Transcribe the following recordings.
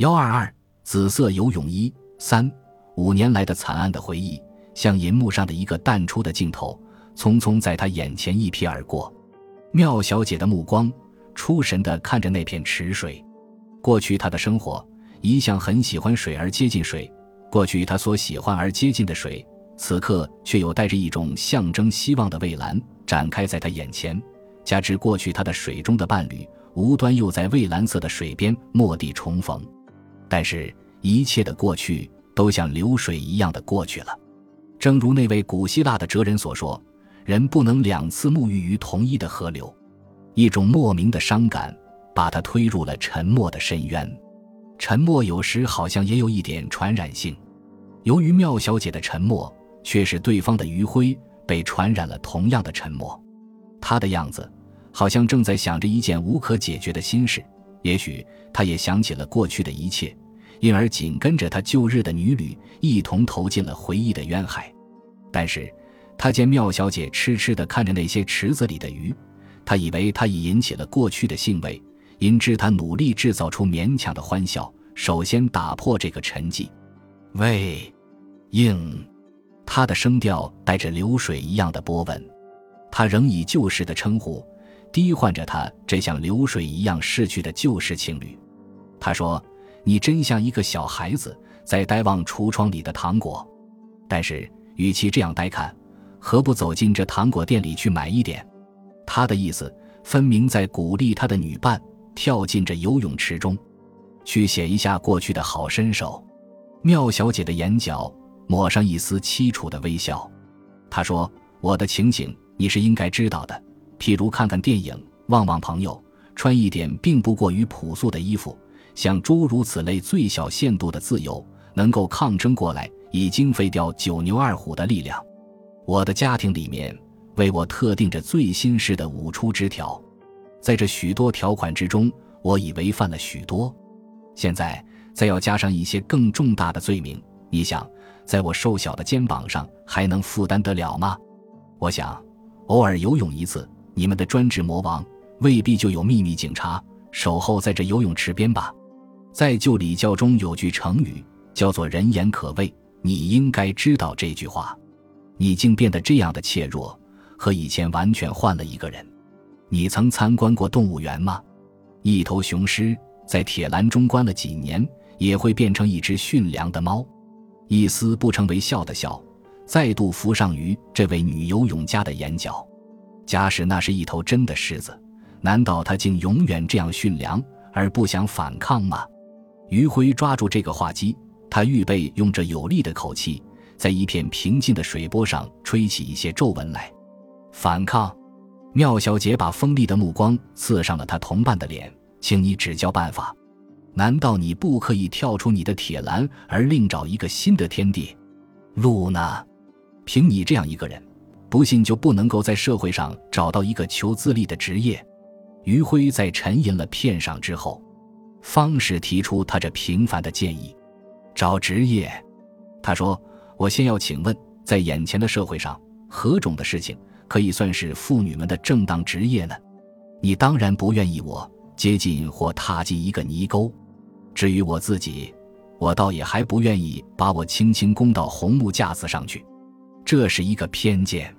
幺二二紫色游泳衣三五年来的惨案的回忆，像银幕上的一个淡出的镜头，匆匆在他眼前一瞥而过。妙小姐的目光出神地看着那片池水。过去她的生活一向很喜欢水而接近水，过去她所喜欢而接近的水，此刻却有带着一种象征希望的蔚蓝展开在她眼前。加之过去她的水中的伴侣无端又在蔚蓝色的水边蓦地重逢。但是，一切的过去都像流水一样的过去了。正如那位古希腊的哲人所说：“人不能两次沐浴于同一的河流。”一种莫名的伤感把他推入了沉默的深渊。沉默有时好像也有一点传染性。由于妙小姐的沉默，却使对方的余晖被传染了同样的沉默。他的样子好像正在想着一件无可解决的心事。也许他也想起了过去的一切。因而紧跟着他旧日的女旅一同投进了回忆的渊海，但是，他见妙小姐痴痴地看着那些池子里的鱼，他以为他已引起了过去的兴味，因之他努力制造出勉强的欢笑，首先打破这个沉寂。喂，应，他的声调带着流水一样的波纹，他仍以旧时的称呼低唤着他这像流水一样逝去的旧时情侣。他说。你真像一个小孩子在呆望橱窗里的糖果，但是与其这样呆看，何不走进这糖果店里去买一点？他的意思分明在鼓励他的女伴跳进这游泳池中，去写一下过去的好身手。妙小姐的眼角抹上一丝凄楚的微笑，她说：“我的情景你是应该知道的，譬如看看电影，望望朋友，穿一点并不过于朴素的衣服。”像诸如此类最小限度的自由，能够抗争过来，已经废掉九牛二虎的力量。我的家庭里面为我特定着最新式的五出之条，在这许多条款之中，我已违反了许多。现在再要加上一些更重大的罪名，你想，在我瘦小的肩膀上还能负担得了吗？我想，偶尔游泳一次，你们的专职魔王未必就有秘密警察守候在这游泳池边吧。在旧礼教中有句成语叫做“人言可畏”，你应该知道这句话。你竟变得这样的怯弱，和以前完全换了一个人。你曾参观过动物园吗？一头雄狮在铁栏中关了几年，也会变成一只驯良的猫。一丝不成为笑的笑，再度浮上于这位女游泳家的眼角。假使那是一头真的狮子，难道它竟永远这样驯良而不想反抗吗？余晖抓住这个话机，他预备用这有力的口气，在一片平静的水波上吹起一些皱纹来。反抗，妙小姐把锋利的目光刺上了他同伴的脸，请你指教办法。难道你不可以跳出你的铁栏，而另找一个新的天地？露娜，凭你这样一个人，不信就不能够在社会上找到一个求自立的职业。余晖在沉吟了片上之后。方式提出他这平凡的建议：找职业。他说：“我先要请问，在眼前的社会上，何种的事情可以算是妇女们的正当职业呢？你当然不愿意我接近或踏进一个泥沟。至于我自己，我倒也还不愿意把我轻轻供到红木架子上去。这是一个偏见。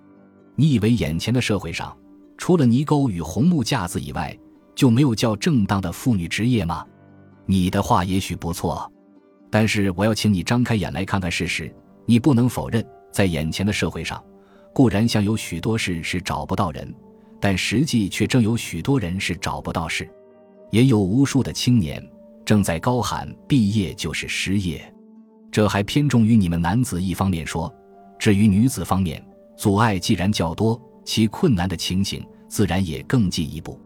你以为眼前的社会上，除了泥沟与红木架子以外，就没有叫正当的妇女职业吗？”你的话也许不错，但是我要请你张开眼来看看事实。你不能否认，在眼前的社会上，固然像有许多事是找不到人，但实际却正有许多人是找不到事。也有无数的青年正在高喊毕业就是失业，这还偏重于你们男子一方面说。至于女子方面，阻碍既然较多，其困难的情形自然也更进一步。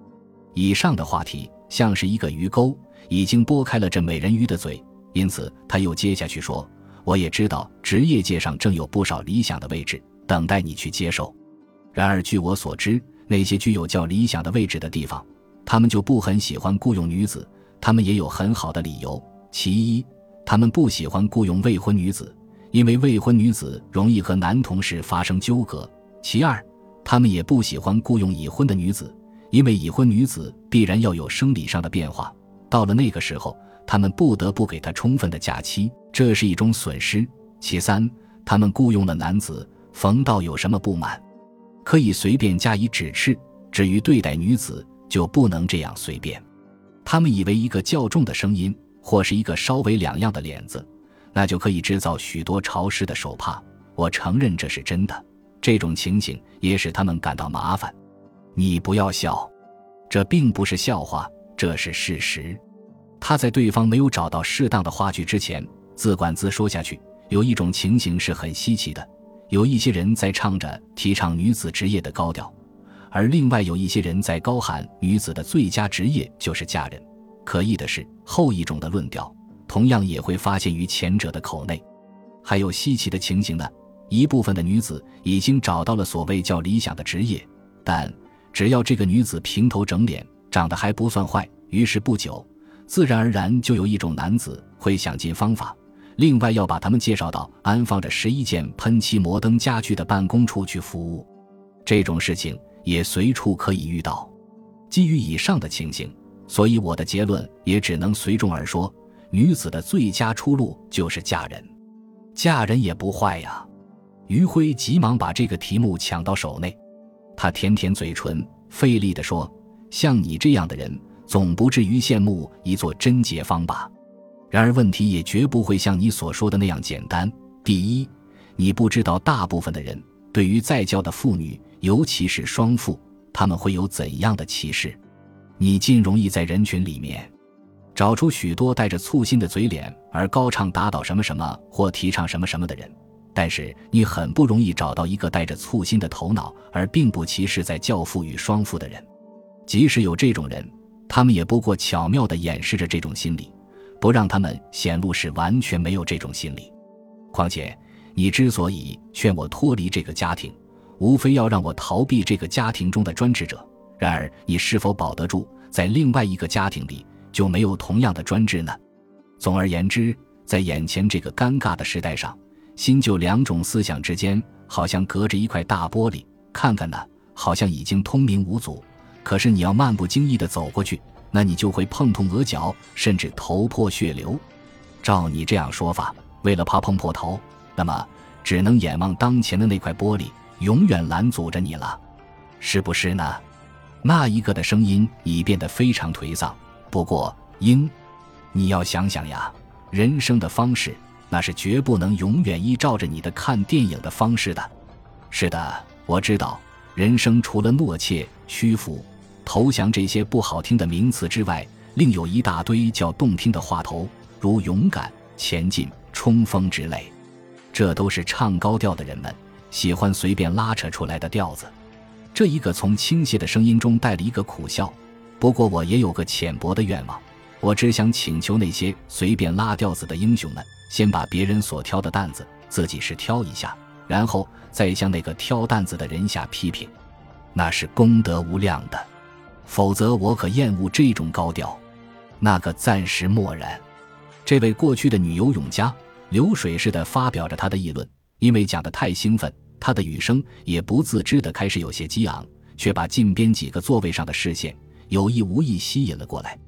以上的话题像是一个鱼钩。已经拨开了这美人鱼的嘴，因此他又接下去说：“我也知道职业界上正有不少理想的位置等待你去接受。然而据我所知，那些具有较理想的位置的地方，他们就不很喜欢雇佣女子。他们也有很好的理由：其一，他们不喜欢雇佣未婚女子，因为未婚女子容易和男同事发生纠葛；其二，他们也不喜欢雇佣已婚的女子，因为已婚女子必然要有生理上的变化。”到了那个时候，他们不得不给他充分的假期，这是一种损失。其三，他们雇佣了男子，冯道有什么不满，可以随便加以指斥；至于对待女子，就不能这样随便。他们以为一个较重的声音，或是一个稍微两样的脸子，那就可以制造许多潮湿的手帕。我承认这是真的，这种情形也使他们感到麻烦。你不要笑，这并不是笑话，这是事实。他在对方没有找到适当的话剧之前，自管自说下去。有一种情形是很稀奇的：有一些人在唱着提倡女子职业的高调，而另外有一些人在高喊女子的最佳职业就是嫁人。可疑的是，后一种的论调同样也会发现于前者的口内。还有稀奇的情形呢。一部分的女子已经找到了所谓较理想的职业，但只要这个女子平头整脸，长得还不算坏，于是不久，自然而然就有一种男子会想尽方法，另外要把他们介绍到安放着十一件喷漆摩登家具的办公处去服务。这种事情也随处可以遇到。基于以上的情形，所以我的结论也只能随众而说：女子的最佳出路就是嫁人，嫁人也不坏呀。余辉急忙把这个题目抢到手内，他舔舔嘴唇，费力地说：“像你这样的人，总不至于羡慕一座贞洁坊吧？然而问题也绝不会像你所说的那样简单。第一，你不知道大部分的人对于在教的妇女，尤其是双妇，他们会有怎样的歧视。你尽容易在人群里面找出许多带着粗心的嘴脸而高唱打倒什么什么或提倡什么什么的人。”但是你很不容易找到一个带着粗心的头脑而并不歧视在教父与双父的人，即使有这种人，他们也不过巧妙地掩饰着这种心理，不让他们显露是完全没有这种心理。况且，你之所以劝我脱离这个家庭，无非要让我逃避这个家庭中的专制者。然而，你是否保得住在另外一个家庭里就没有同样的专制呢？总而言之，在眼前这个尴尬的时代上。新旧两种思想之间，好像隔着一块大玻璃。看看呢，好像已经通明无阻。可是你要漫不经意地走过去，那你就会碰痛额角，甚至头破血流。照你这样说法，为了怕碰破头，那么只能眼望当前的那块玻璃，永远拦阻着你了，是不是呢？那一个的声音已变得非常颓丧。不过，英，你要想想呀，人生的方式。那是绝不能永远依照着你的看电影的方式的。是的，我知道，人生除了懦怯、屈服、投降这些不好听的名词之外，另有一大堆叫动听的话头，如勇敢、前进、冲锋之类。这都是唱高调的人们喜欢随便拉扯出来的调子。这一个从倾泻的声音中带了一个苦笑。不过我也有个浅薄的愿望，我只想请求那些随便拉调子的英雄们。先把别人所挑的担子自己是挑一下，然后再向那个挑担子的人下批评，那是功德无量的。否则我可厌恶这种高调。那个暂时默然。这位过去的女游泳家流水似的发表着她的议论，因为讲得太兴奋，她的语声也不自知的开始有些激昂，却把近边几个座位上的视线有意无意吸引了过来。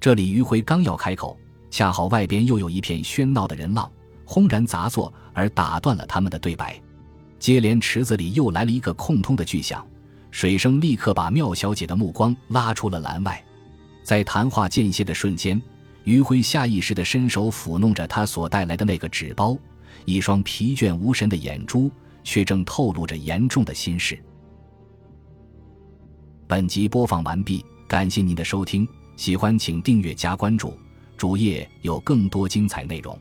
这里余辉刚要开口。恰好外边又有一片喧闹的人浪轰然砸作，而打断了他们的对白。接连池子里又来了一个空通的巨响，水声立刻把妙小姐的目光拉出了栏外。在谈话间歇的瞬间，余辉下意识地伸手抚弄着他所带来的那个纸包，一双疲倦无神的眼珠却正透露着严重的心事。本集播放完毕，感谢您的收听，喜欢请订阅加关注。主页有更多精彩内容。